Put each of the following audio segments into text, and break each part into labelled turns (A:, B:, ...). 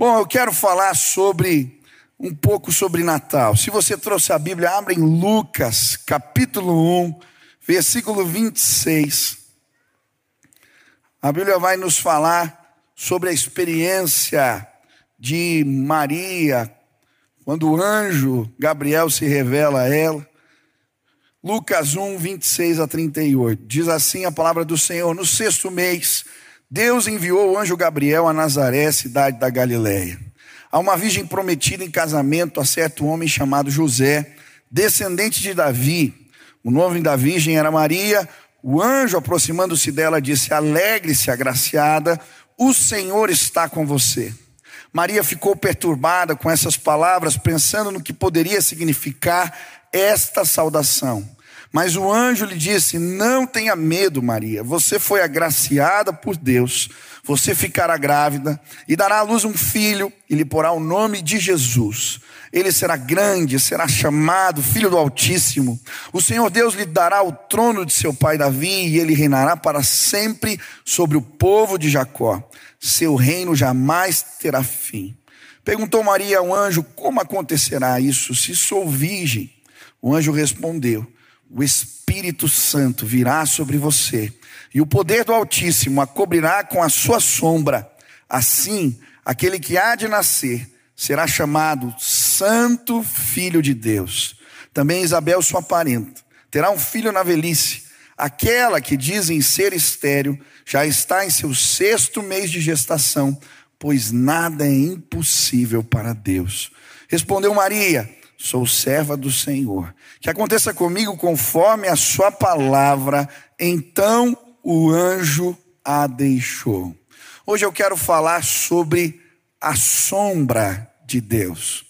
A: Bom, eu quero falar sobre um pouco sobre Natal. Se você trouxe a Bíblia, abra em Lucas, capítulo 1, versículo 26. A Bíblia vai nos falar sobre a experiência de Maria, quando o anjo Gabriel se revela a ela. Lucas 1, 26 a 38. Diz assim a palavra do Senhor: No sexto mês, Deus enviou o anjo Gabriel a Nazaré, cidade da Galiléia, a uma virgem prometida em casamento a certo homem chamado José, descendente de Davi. O nome da virgem era Maria. O anjo, aproximando-se dela, disse: Alegre-se, agraciada, o Senhor está com você. Maria ficou perturbada com essas palavras, pensando no que poderia significar esta saudação. Mas o anjo lhe disse: Não tenha medo, Maria, você foi agraciada por Deus. Você ficará grávida e dará à luz um filho, e lhe porá o nome de Jesus. Ele será grande, será chamado Filho do Altíssimo. O Senhor Deus lhe dará o trono de seu pai Davi, e ele reinará para sempre sobre o povo de Jacó. Seu reino jamais terá fim. Perguntou Maria ao anjo: Como acontecerá isso se sou virgem? O anjo respondeu: O Espírito Santo virá sobre você, e o poder do Altíssimo a cobrirá com a sua sombra. Assim, aquele que há de nascer será chamado Santo Filho de Deus. Também Isabel, sua parenta, terá um filho na velhice. Aquela que dizem ser estéril já está em seu sexto mês de gestação, pois nada é impossível para Deus. Respondeu Maria sou serva do Senhor. Que aconteça comigo conforme a sua palavra. Então o anjo a deixou. Hoje eu quero falar sobre a sombra de Deus.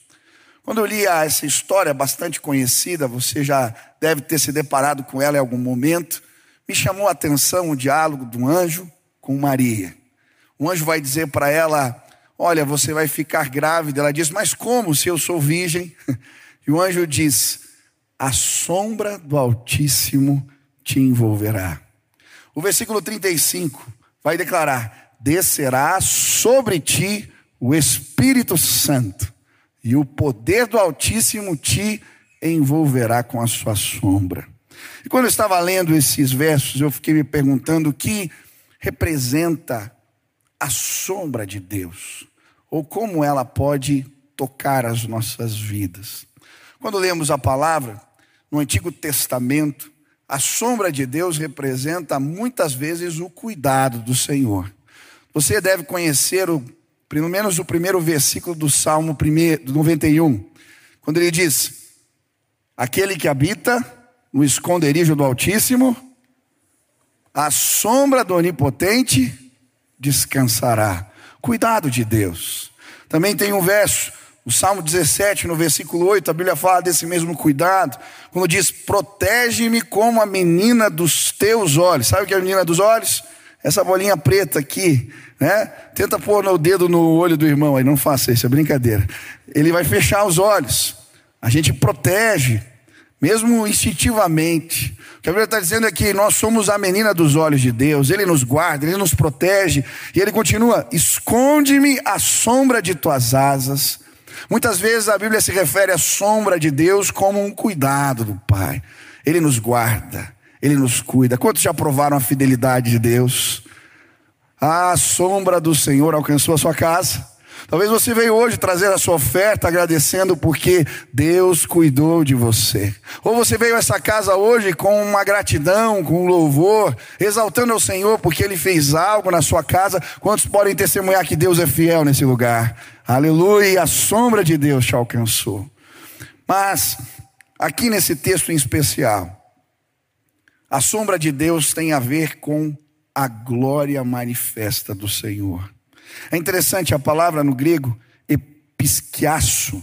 A: Quando eu li essa história bastante conhecida, você já deve ter se deparado com ela em algum momento, me chamou a atenção o diálogo do anjo com Maria. O anjo vai dizer para ela: Olha, você vai ficar grávida. Ela diz: Mas como se eu sou virgem? E o anjo diz: A sombra do Altíssimo te envolverá. O versículo 35 vai declarar: Descerá sobre ti o Espírito Santo, e o poder do Altíssimo te envolverá com a sua sombra. E quando eu estava lendo esses versos, eu fiquei me perguntando o que representa a sombra de Deus, ou como ela pode tocar as nossas vidas. Quando lemos a palavra, no Antigo Testamento, a sombra de Deus representa muitas vezes o cuidado do Senhor. Você deve conhecer o, pelo menos o primeiro versículo do Salmo 91, quando ele diz: Aquele que habita no esconderijo do Altíssimo, a sombra do Onipotente descansará. Cuidado de Deus. Também tem um verso o Salmo 17, no versículo 8, a Bíblia fala desse mesmo cuidado, quando diz: Protege-me como a menina dos teus olhos. Sabe o que é a menina dos olhos? Essa bolinha preta aqui, né? Tenta pôr o dedo no olho do irmão aí, não faça isso, é brincadeira. Ele vai fechar os olhos. A gente protege, mesmo instintivamente. O que a Bíblia está dizendo é que nós somos a menina dos olhos de Deus, Ele nos guarda, Ele nos protege, e Ele continua: esconde-me à sombra de tuas asas Muitas vezes a Bíblia se refere à sombra de Deus como um cuidado do Pai. Ele nos guarda, ele nos cuida. Quantos já provaram a fidelidade de Deus? A sombra do Senhor alcançou a sua casa. Talvez você veio hoje trazer a sua oferta agradecendo porque Deus cuidou de você. Ou você veio a essa casa hoje com uma gratidão, com um louvor, exaltando ao Senhor porque Ele fez algo na sua casa. Quantos podem testemunhar que Deus é fiel nesse lugar? Aleluia, a sombra de Deus te alcançou. Mas, aqui nesse texto em especial, a sombra de Deus tem a ver com a glória manifesta do Senhor. É interessante a palavra no grego, episquiaço,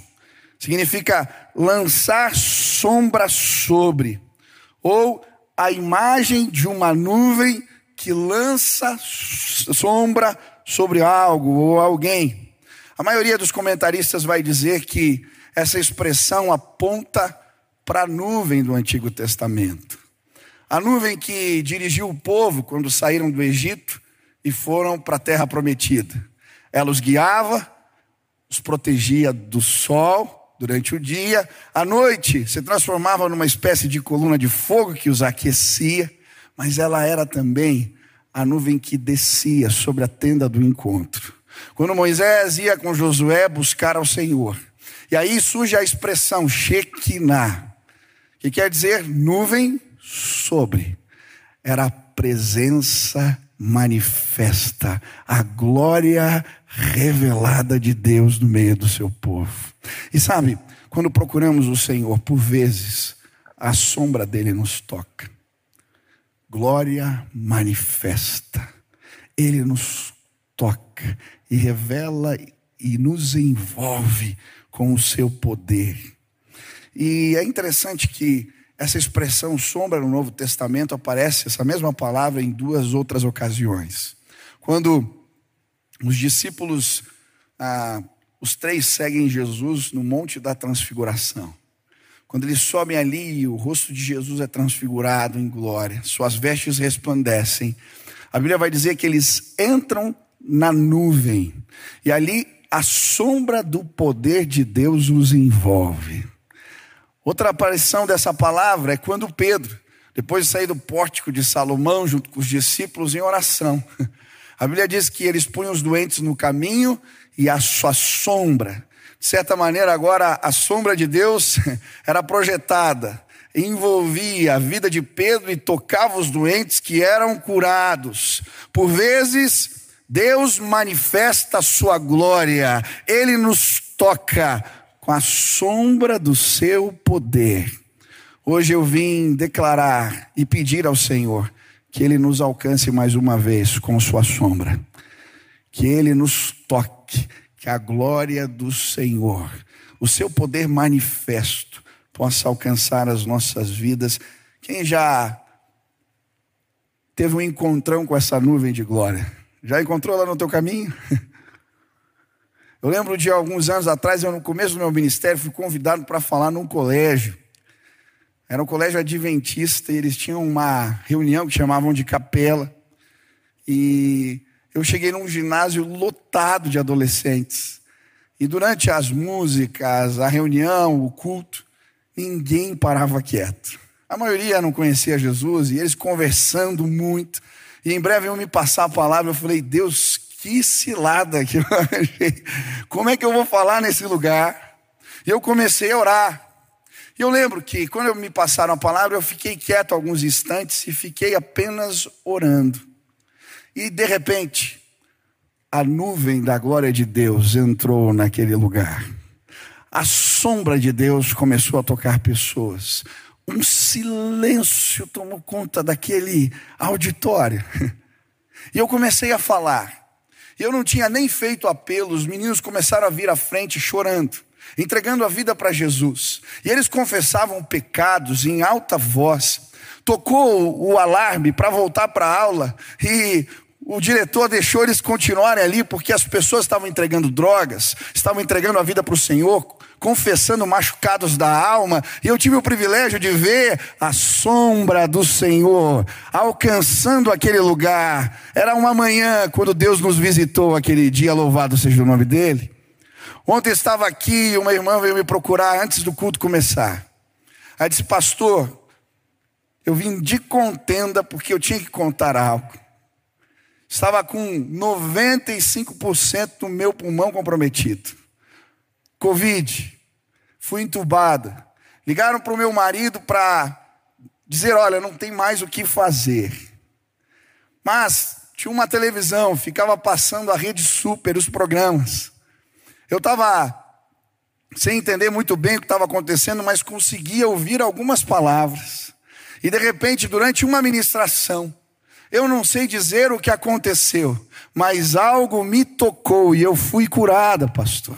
A: significa lançar sombra sobre, ou a imagem de uma nuvem que lança sombra sobre algo ou alguém. A maioria dos comentaristas vai dizer que essa expressão aponta para a nuvem do Antigo Testamento. A nuvem que dirigiu o povo quando saíram do Egito e foram para a terra prometida. Ela os guiava, os protegia do sol durante o dia, à noite se transformava numa espécie de coluna de fogo que os aquecia, mas ela era também a nuvem que descia sobre a tenda do encontro. Quando Moisés ia com Josué buscar ao Senhor, e aí surge a expressão Shekinah, que quer dizer nuvem sobre. Era a presença manifesta, a glória revelada de Deus no meio do seu povo. E sabe, quando procuramos o Senhor, por vezes, a sombra dele nos toca. Glória manifesta. Ele nos toca e revela e nos envolve com o seu poder. E é interessante que essa expressão sombra no Novo Testamento aparece, essa mesma palavra, em duas outras ocasiões. Quando os discípulos, ah, os três seguem Jesus no Monte da Transfiguração. Quando eles sobem ali, o rosto de Jesus é transfigurado em glória, suas vestes resplandecem. A Bíblia vai dizer que eles entram na nuvem, e ali a sombra do poder de Deus os envolve. Outra aparição dessa palavra é quando Pedro, depois de sair do pórtico de Salomão, junto com os discípulos em oração, a Bíblia diz que eles punham os doentes no caminho e a sua sombra, de certa maneira, agora a sombra de Deus era projetada, envolvia a vida de Pedro e tocava os doentes que eram curados. Por vezes, Deus manifesta a sua glória, ele nos toca com a sombra do seu poder. Hoje eu vim declarar e pedir ao Senhor que ele nos alcance mais uma vez com sua sombra, que ele nos toque, que a glória do Senhor, o seu poder manifesto, possa alcançar as nossas vidas. Quem já teve um encontrão com essa nuvem de glória? Já encontrou lá no teu caminho? Eu lembro de alguns anos atrás, eu no começo do meu ministério fui convidado para falar num colégio. Era um colégio adventista e eles tinham uma reunião que chamavam de capela. E eu cheguei num ginásio lotado de adolescentes. E durante as músicas, a reunião, o culto, ninguém parava quieto. A maioria não conhecia Jesus e eles conversando muito. E em breve eu me passar a palavra, eu falei, Deus, que cilada que eu achei. Como é que eu vou falar nesse lugar? E eu comecei a orar. E eu lembro que quando me passaram a palavra, eu fiquei quieto alguns instantes e fiquei apenas orando. E de repente, a nuvem da glória de Deus entrou naquele lugar. A sombra de Deus começou a tocar pessoas um silêncio tomou conta daquele auditório. E eu comecei a falar. Eu não tinha nem feito apelo, os meninos começaram a vir à frente chorando, entregando a vida para Jesus. E eles confessavam pecados em alta voz. Tocou o alarme para voltar para a aula e o diretor deixou eles continuarem ali porque as pessoas estavam entregando drogas, estavam entregando a vida para o Senhor, confessando machucados da alma, e eu tive o privilégio de ver a sombra do Senhor alcançando aquele lugar. Era uma manhã quando Deus nos visitou aquele dia, louvado seja o nome dele. Ontem estava aqui, uma irmã veio me procurar antes do culto começar. Aí disse, pastor, eu vim de contenda porque eu tinha que contar algo. Estava com 95% do meu pulmão comprometido. Covid, fui entubada. Ligaram para o meu marido para dizer: olha, não tem mais o que fazer. Mas tinha uma televisão, ficava passando a rede super, os programas. Eu estava sem entender muito bem o que estava acontecendo, mas conseguia ouvir algumas palavras. E de repente, durante uma ministração, eu não sei dizer o que aconteceu, mas algo me tocou e eu fui curada, pastor.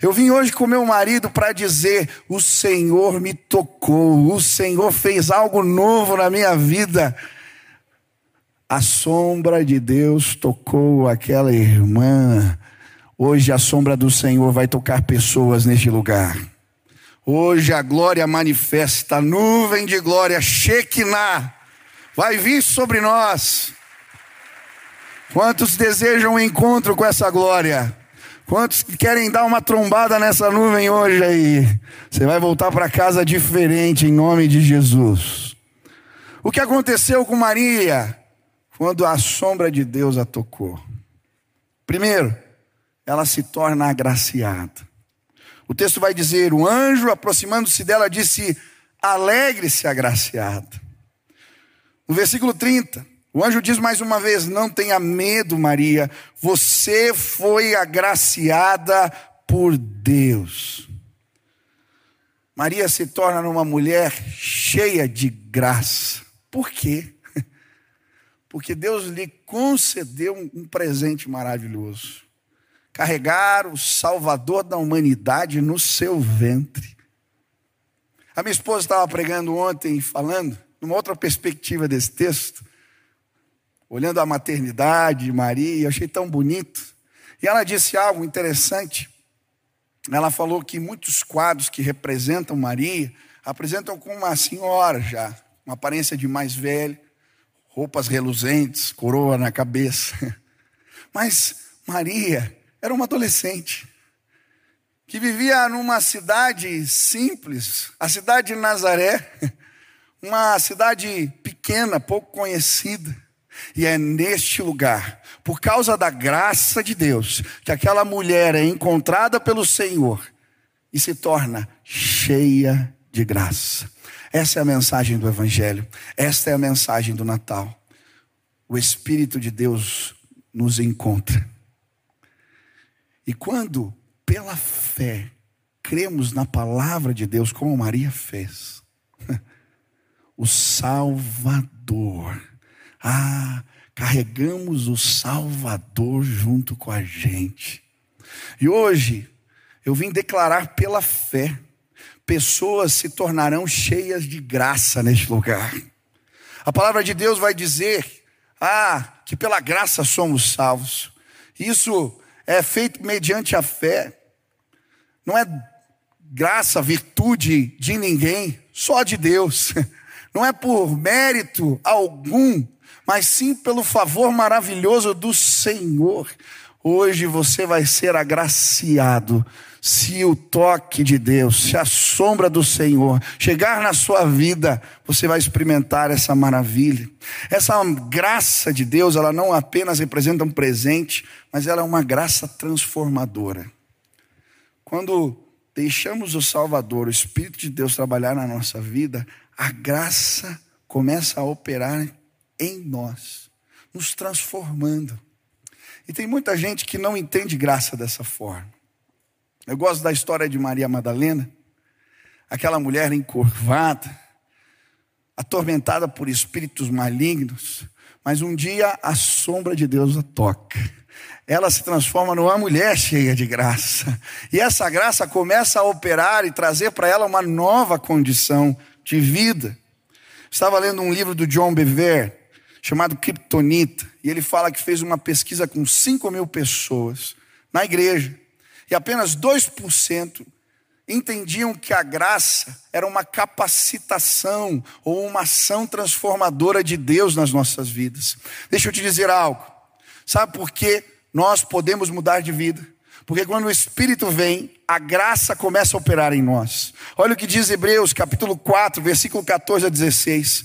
A: Eu vim hoje com meu marido para dizer: o Senhor me tocou, o Senhor fez algo novo na minha vida. A sombra de Deus tocou aquela irmã. Hoje a sombra do Senhor vai tocar pessoas neste lugar. Hoje a glória manifesta, a nuvem de glória, Shekinah, vai vir sobre nós. Quantos desejam um encontro com essa glória? Quantos querem dar uma trombada nessa nuvem hoje aí? Você vai voltar para casa diferente em nome de Jesus. O que aconteceu com Maria quando a sombra de Deus a tocou? Primeiro, ela se torna agraciada. O texto vai dizer: o anjo, aproximando-se dela, disse: Alegre-se, agraciada. No versículo 30, o anjo diz mais uma vez: Não tenha medo, Maria, você foi agraciada por Deus. Maria se torna uma mulher cheia de graça. Por quê? Porque Deus lhe concedeu um presente maravilhoso. Carregar o Salvador da humanidade no seu ventre. A minha esposa estava pregando ontem, falando, numa outra perspectiva desse texto, olhando a maternidade de Maria, eu achei tão bonito. E ela disse algo interessante. Ela falou que muitos quadros que representam Maria apresentam como uma senhora já, uma aparência de mais velha, roupas reluzentes, coroa na cabeça. Mas Maria era uma adolescente que vivia numa cidade simples, a cidade de Nazaré, uma cidade pequena, pouco conhecida. E é neste lugar, por causa da graça de Deus, que aquela mulher é encontrada pelo Senhor e se torna cheia de graça. Essa é a mensagem do Evangelho, esta é a mensagem do Natal. O Espírito de Deus nos encontra. E quando, pela fé, cremos na palavra de Deus, como Maria fez, o Salvador ah, carregamos o Salvador junto com a gente. E hoje eu vim declarar pela fé: pessoas se tornarão cheias de graça neste lugar. A palavra de Deus vai dizer: ah, que pela graça somos salvos. Isso é feito mediante a fé. Não é graça, virtude de ninguém, só de Deus. Não é por mérito algum, mas sim pelo favor maravilhoso do Senhor. Hoje você vai ser agraciado se o toque de Deus, se a sombra do Senhor chegar na sua vida, você vai experimentar essa maravilha. Essa graça de Deus, ela não apenas representa um presente, mas ela é uma graça transformadora. Quando deixamos o Salvador, o Espírito de Deus trabalhar na nossa vida, a graça começa a operar em nós, nos transformando. E tem muita gente que não entende graça dessa forma. Eu gosto da história de Maria Madalena, aquela mulher encurvada, atormentada por espíritos malignos, mas um dia a sombra de Deus a toca. Ela se transforma numa mulher cheia de graça. E essa graça começa a operar e trazer para ela uma nova condição de vida. Estava lendo um livro do John Bever, chamado Kryptonita, e ele fala que fez uma pesquisa com 5 mil pessoas na igreja, e apenas 2% entendiam que a graça era uma capacitação ou uma ação transformadora de Deus nas nossas vidas. Deixa eu te dizer algo. Sabe por que nós podemos mudar de vida? Porque quando o Espírito vem, a graça começa a operar em nós. Olha o que diz Hebreus, capítulo 4, versículo 14 a 16.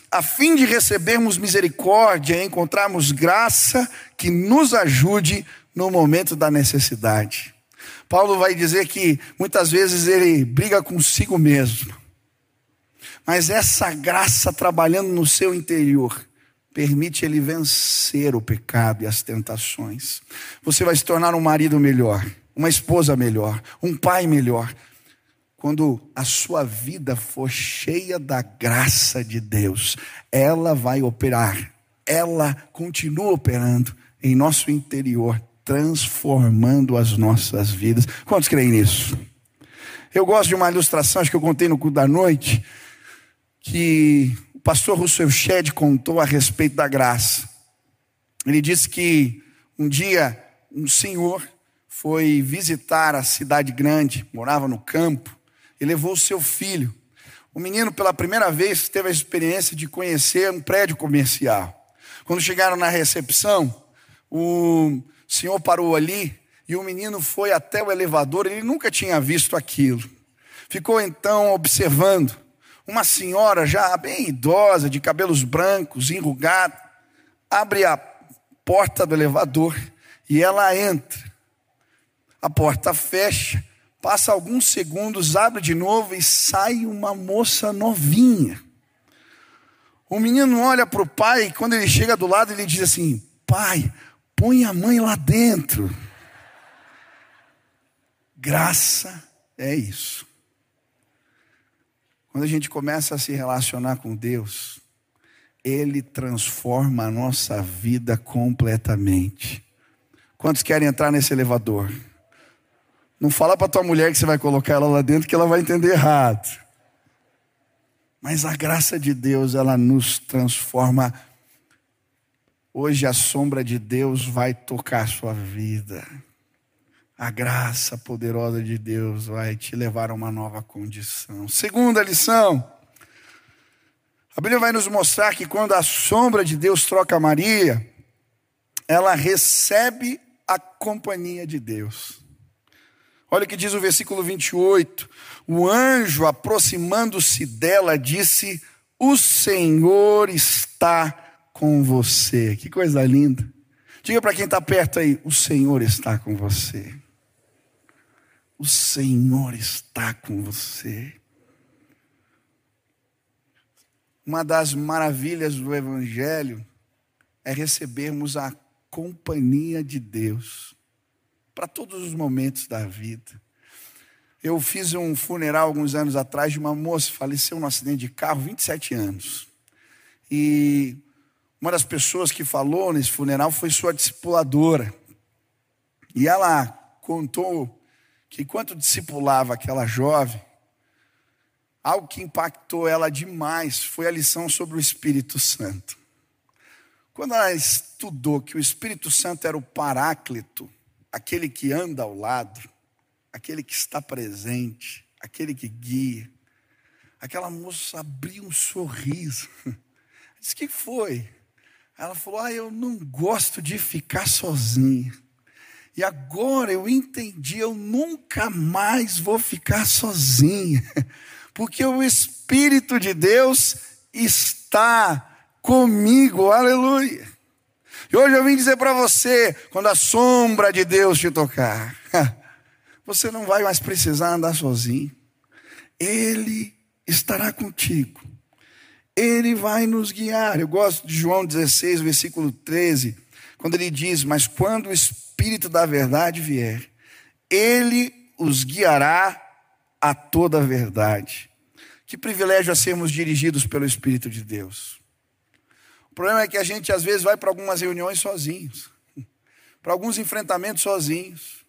A: a fim de recebermos misericórdia e encontrarmos graça que nos ajude no momento da necessidade. Paulo vai dizer que muitas vezes ele briga consigo mesmo, mas essa graça trabalhando no seu interior permite ele vencer o pecado e as tentações. Você vai se tornar um marido melhor, uma esposa melhor, um pai melhor, quando a sua vida for cheia da graça de Deus, ela vai operar, ela continua operando em nosso interior, transformando as nossas vidas. Quantos creem nisso? Eu gosto de uma ilustração, acho que eu contei no culto da noite, que o pastor Russell Shedd contou a respeito da graça. Ele disse que um dia um senhor foi visitar a cidade grande, morava no campo, e levou seu filho. O menino, pela primeira vez, teve a experiência de conhecer um prédio comercial. Quando chegaram na recepção, o senhor parou ali e o menino foi até o elevador, ele nunca tinha visto aquilo. Ficou então observando. Uma senhora já bem idosa, de cabelos brancos, enrugada, abre a porta do elevador e ela entra. A porta fecha, passa alguns segundos, abre de novo e sai uma moça novinha. O menino olha para o pai e quando ele chega do lado, ele diz assim: Pai, põe a mãe lá dentro. Graça é isso. Quando a gente começa a se relacionar com Deus, Ele transforma a nossa vida completamente. Quantos querem entrar nesse elevador? Não fala para tua mulher que você vai colocar ela lá dentro que ela vai entender errado. Mas a graça de Deus, ela nos transforma. Hoje a sombra de Deus vai tocar a sua vida a graça poderosa de Deus vai te levar a uma nova condição. Segunda lição. A Bíblia vai nos mostrar que quando a sombra de Deus troca Maria, ela recebe a companhia de Deus. Olha o que diz o versículo 28. O anjo, aproximando-se dela, disse: O Senhor está com você. Que coisa linda. Diga para quem está perto aí: O Senhor está com você. O Senhor está com você. Uma das maravilhas do Evangelho é recebermos a companhia de Deus para todos os momentos da vida. Eu fiz um funeral alguns anos atrás de uma moça, faleceu num acidente de carro, 27 anos. E uma das pessoas que falou nesse funeral foi sua discipuladora. E ela contou que enquanto discipulava aquela jovem, algo que impactou ela demais foi a lição sobre o Espírito Santo. Quando ela estudou que o Espírito Santo era o paráclito, aquele que anda ao lado, aquele que está presente, aquele que guia, aquela moça abriu um sorriso. Disse: que foi? Ela falou: Ah, eu não gosto de ficar sozinha. E agora eu entendi, eu nunca mais vou ficar sozinha, porque o Espírito de Deus está comigo, aleluia. E hoje eu vim dizer para você: quando a sombra de Deus te tocar, você não vai mais precisar andar sozinho, Ele estará contigo, Ele vai nos guiar. Eu gosto de João 16, versículo 13, quando ele diz: Mas quando o Espírito da verdade vier, ele os guiará a toda a verdade. Que privilégio a sermos dirigidos pelo Espírito de Deus. Problema é que a gente às vezes vai para algumas reuniões sozinhos, para alguns enfrentamentos sozinhos.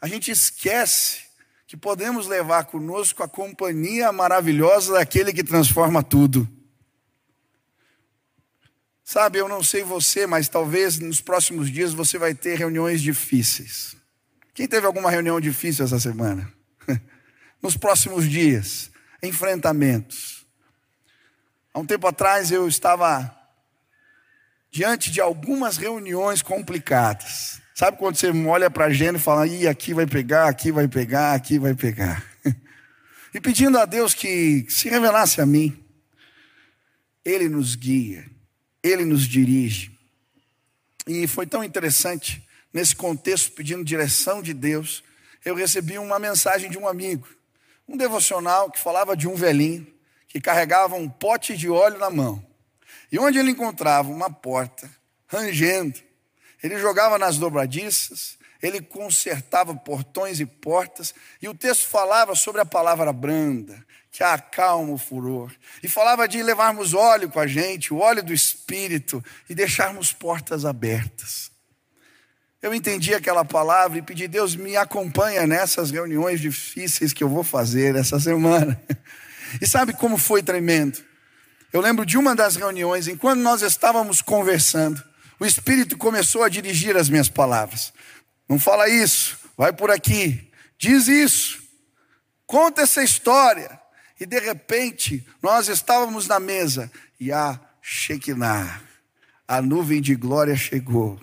A: A gente esquece que podemos levar conosco a companhia maravilhosa daquele que transforma tudo. Sabe, eu não sei você, mas talvez nos próximos dias você vai ter reuniões difíceis. Quem teve alguma reunião difícil essa semana? nos próximos dias, enfrentamentos. Há um tempo atrás eu estava diante de algumas reuniões complicadas. Sabe quando você olha para a agenda e fala, Ih, aqui vai pegar, aqui vai pegar, aqui vai pegar. e pedindo a Deus que se revelasse a mim. Ele nos guia. Ele nos dirige. E foi tão interessante, nesse contexto, pedindo direção de Deus, eu recebi uma mensagem de um amigo, um devocional que falava de um velhinho que carregava um pote de óleo na mão. E onde ele encontrava uma porta, rangendo, ele jogava nas dobradiças, ele consertava portões e portas, e o texto falava sobre a palavra branda, que acalma o furor. E falava de levarmos óleo com a gente, o óleo do Espírito, e deixarmos portas abertas. eu entendi aquela palavra e pedi, Deus, me acompanha nessas reuniões difíceis que eu vou fazer essa semana. E sabe como foi tremendo? Eu lembro de uma das reuniões, enquanto nós estávamos conversando, o Espírito começou a dirigir as minhas palavras. Não fala isso, vai por aqui, diz isso, conta essa história. E de repente, nós estávamos na mesa e a Shekinah, a nuvem de glória chegou.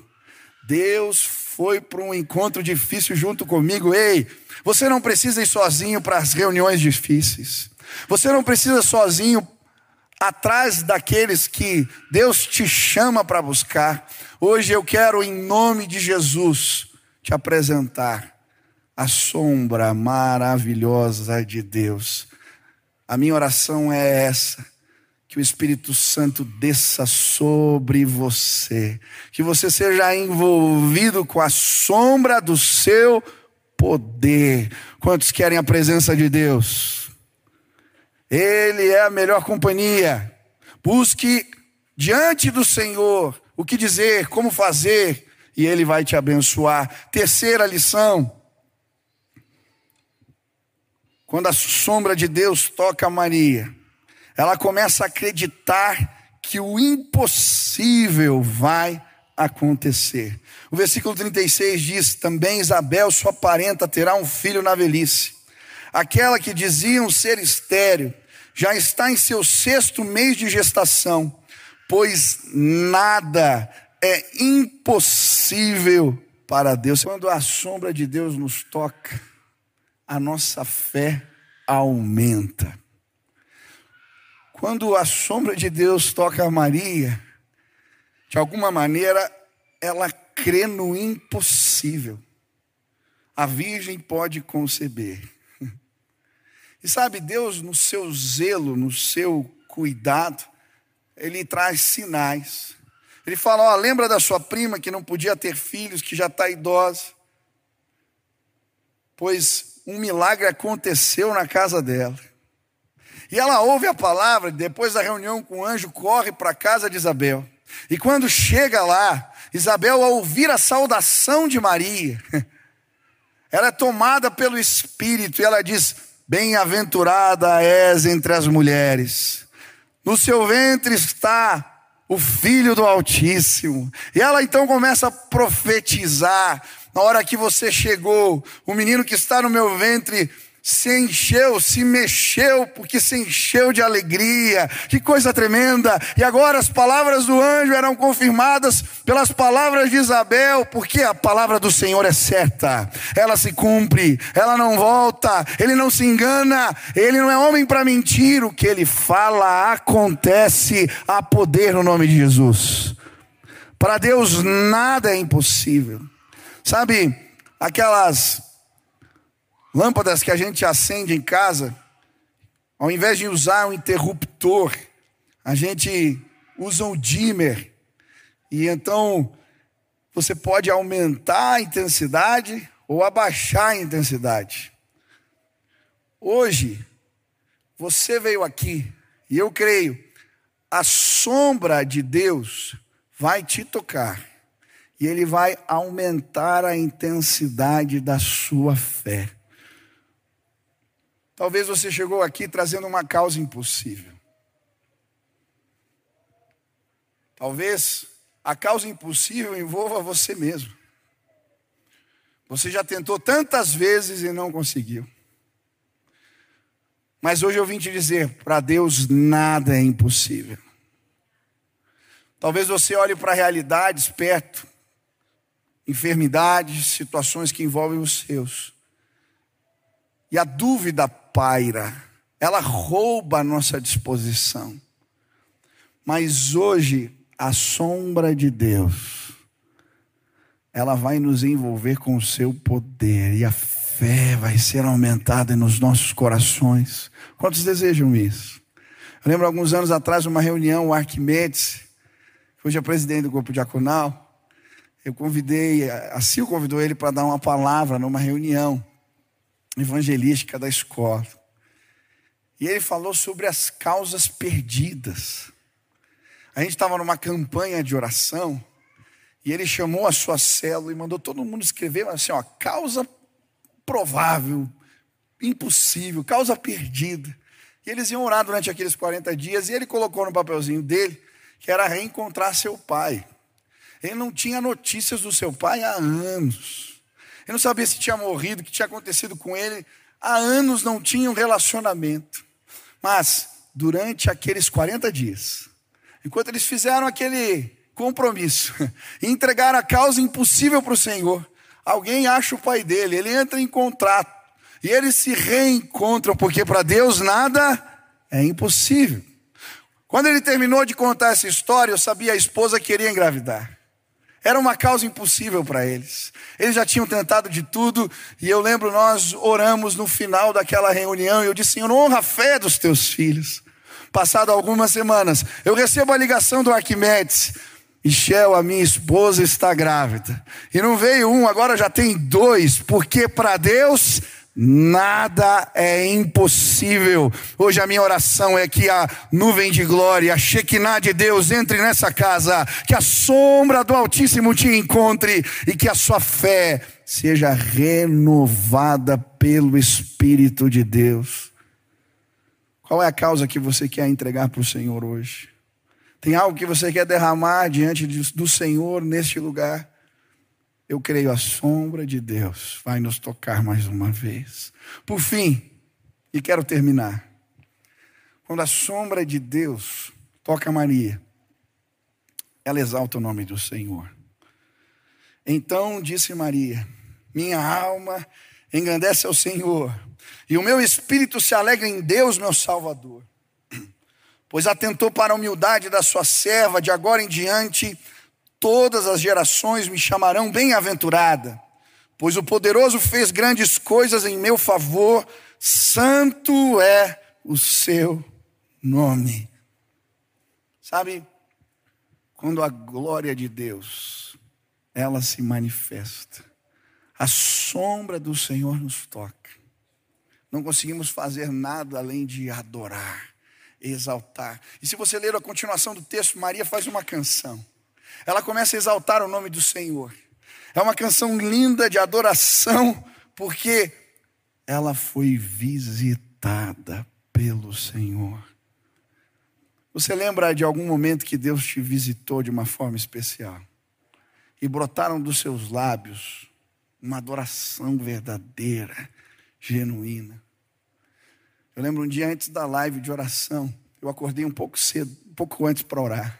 A: Deus foi para um encontro difícil junto comigo. Ei, você não precisa ir sozinho para as reuniões difíceis. Você não precisa sozinho atrás daqueles que Deus te chama para buscar. Hoje eu quero, em nome de Jesus, te apresentar a sombra maravilhosa de Deus. A minha oração é essa que o Espírito Santo desça sobre você, que você seja envolvido com a sombra do seu poder. Quantos querem a presença de Deus? Ele é a melhor companhia. Busque diante do Senhor o que dizer, como fazer, e Ele vai te abençoar. Terceira lição. Quando a sombra de Deus toca Maria, ela começa a acreditar que o impossível vai acontecer. O versículo 36 diz: Também Isabel, sua parenta, terá um filho na velhice. Aquela que diziam ser estéreo, já está em seu sexto mês de gestação, pois nada é impossível para Deus. Quando a sombra de Deus nos toca, a nossa fé aumenta. Quando a sombra de Deus toca a Maria, de alguma maneira ela crê no impossível. A virgem pode conceber. E sabe, Deus, no seu zelo, no seu cuidado, ele traz sinais. Ele fala: Ó, lembra da sua prima que não podia ter filhos, que já está idosa? Pois um milagre aconteceu na casa dela. E ela ouve a palavra, depois da reunião com o anjo, corre para a casa de Isabel. E quando chega lá, Isabel, ao ouvir a saudação de Maria, ela é tomada pelo Espírito e ela diz: Bem-aventurada és entre as mulheres, no seu ventre está o Filho do Altíssimo. E ela então começa a profetizar. Na hora que você chegou, o menino que está no meu ventre se encheu, se mexeu, porque se encheu de alegria. Que coisa tremenda! E agora as palavras do anjo eram confirmadas pelas palavras de Isabel, porque a palavra do Senhor é certa, ela se cumpre, ela não volta, ele não se engana, ele não é homem para mentir. O que ele fala acontece, há poder no nome de Jesus. Para Deus nada é impossível. Sabe, aquelas Lâmpadas que a gente acende em casa, ao invés de usar um interruptor, a gente usa um dimmer. E então você pode aumentar a intensidade ou abaixar a intensidade. Hoje, você veio aqui, e eu creio, a sombra de Deus vai te tocar, e Ele vai aumentar a intensidade da sua fé. Talvez você chegou aqui trazendo uma causa impossível. Talvez a causa impossível envolva você mesmo. Você já tentou tantas vezes e não conseguiu. Mas hoje eu vim te dizer: para Deus nada é impossível. Talvez você olhe para realidades perto, enfermidades, situações que envolvem os seus. E a dúvida paira, ela rouba a nossa disposição. Mas hoje, a sombra de Deus, ela vai nos envolver com o seu poder, e a fé vai ser aumentada nos nossos corações. Quantos desejam isso? Eu lembro alguns anos atrás, uma reunião, o Arquimedes, hoje é presidente do grupo diaconal, eu convidei, a Sil convidou ele para dar uma palavra numa reunião evangelística da escola. E ele falou sobre as causas perdidas. A gente estava numa campanha de oração E ele chamou a sua célula e mandou todo mundo escrever assim, ó, causa provável, impossível, causa perdida. E eles iam orar durante aqueles 40 dias e ele colocou no papelzinho dele que era reencontrar seu pai. Ele não tinha notícias do seu pai há anos. Ele não sabia se tinha morrido, o que tinha acontecido com ele. Há anos não tinha um relacionamento. Mas, durante aqueles 40 dias, enquanto eles fizeram aquele compromisso e entregaram a causa impossível para o Senhor, alguém acha o pai dele, ele entra em contrato e eles se reencontram, porque para Deus nada é impossível. Quando ele terminou de contar essa história, eu sabia a esposa queria engravidar. Era uma causa impossível para eles. Eles já tinham tentado de tudo, e eu lembro, nós oramos no final daquela reunião, e eu disse: Senhor, honra a fé dos teus filhos. Passado algumas semanas, eu recebo a ligação do Arquimedes. Michel, a minha esposa, está grávida. E não veio um, agora já tem dois, porque para Deus Nada é impossível. Hoje a minha oração é que a nuvem de glória, a Shekinah de Deus entre nessa casa, que a sombra do Altíssimo te encontre e que a sua fé seja renovada pelo Espírito de Deus. Qual é a causa que você quer entregar para o Senhor hoje? Tem algo que você quer derramar diante do Senhor neste lugar? Eu creio a sombra de Deus vai nos tocar mais uma vez. Por fim, e quero terminar. Quando a sombra de Deus toca Maria, ela exalta o nome do Senhor. Então disse Maria: Minha alma engrandece ao Senhor, e o meu espírito se alegra em Deus, meu Salvador. Pois atentou para a humildade da sua serva, de agora em diante todas as gerações me chamarão bem-aventurada, pois o poderoso fez grandes coisas em meu favor, santo é o seu nome. Sabe, quando a glória de Deus ela se manifesta, a sombra do Senhor nos toca. Não conseguimos fazer nada além de adorar, exaltar. E se você ler a continuação do texto, Maria faz uma canção ela começa a exaltar o nome do Senhor. É uma canção linda de adoração, porque ela foi visitada pelo Senhor. Você lembra de algum momento que Deus te visitou de uma forma especial? E brotaram dos seus lábios uma adoração verdadeira, genuína. Eu lembro um dia antes da live de oração, eu acordei um pouco cedo, um pouco antes para orar.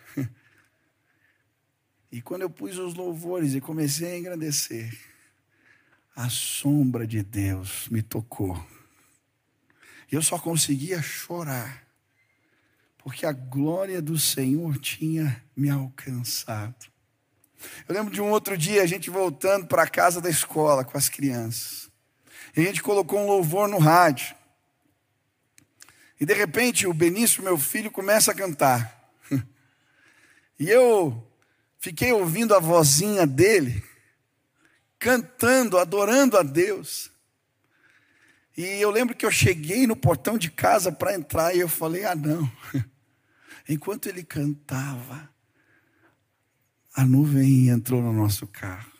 A: E quando eu pus os louvores e comecei a engrandecer, a sombra de Deus me tocou. Eu só conseguia chorar, porque a glória do Senhor tinha me alcançado. Eu lembro de um outro dia, a gente voltando para a casa da escola com as crianças. E a gente colocou um louvor no rádio. E de repente o Benício, meu filho, começa a cantar. E eu Fiquei ouvindo a vozinha dele, cantando, adorando a Deus. E eu lembro que eu cheguei no portão de casa para entrar e eu falei: ah, não. Enquanto ele cantava, a nuvem entrou no nosso carro.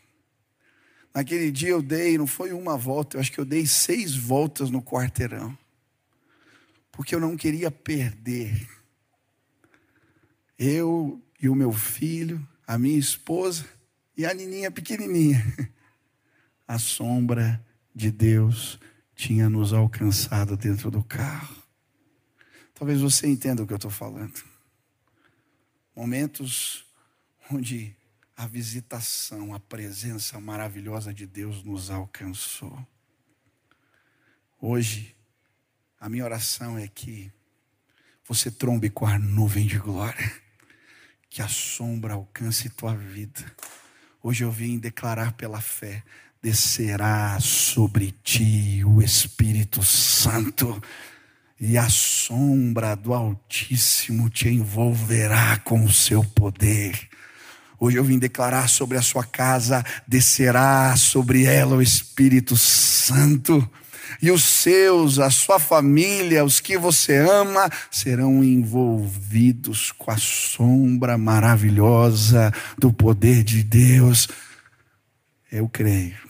A: Naquele dia eu dei, não foi uma volta, eu acho que eu dei seis voltas no quarteirão. Porque eu não queria perder. Eu e o meu filho a minha esposa e a Nininha pequenininha. A sombra de Deus tinha nos alcançado dentro do carro. Talvez você entenda o que eu estou falando. Momentos onde a visitação, a presença maravilhosa de Deus nos alcançou. Hoje, a minha oração é que você trombe com a nuvem de glória que a sombra alcance tua vida. Hoje eu vim declarar pela fé: descerá sobre ti o Espírito Santo, e a sombra do Altíssimo te envolverá com o seu poder. Hoje eu vim declarar sobre a sua casa: descerá sobre ela o Espírito Santo e os seus, a sua família, os que você ama, serão envolvidos com a sombra maravilhosa do poder de Deus. Eu creio.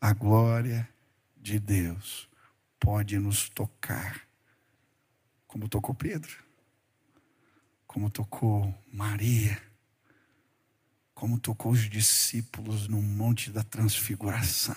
A: A glória de Deus pode nos tocar, como tocou Pedro, como tocou Maria, como tocou os discípulos no Monte da Transfiguração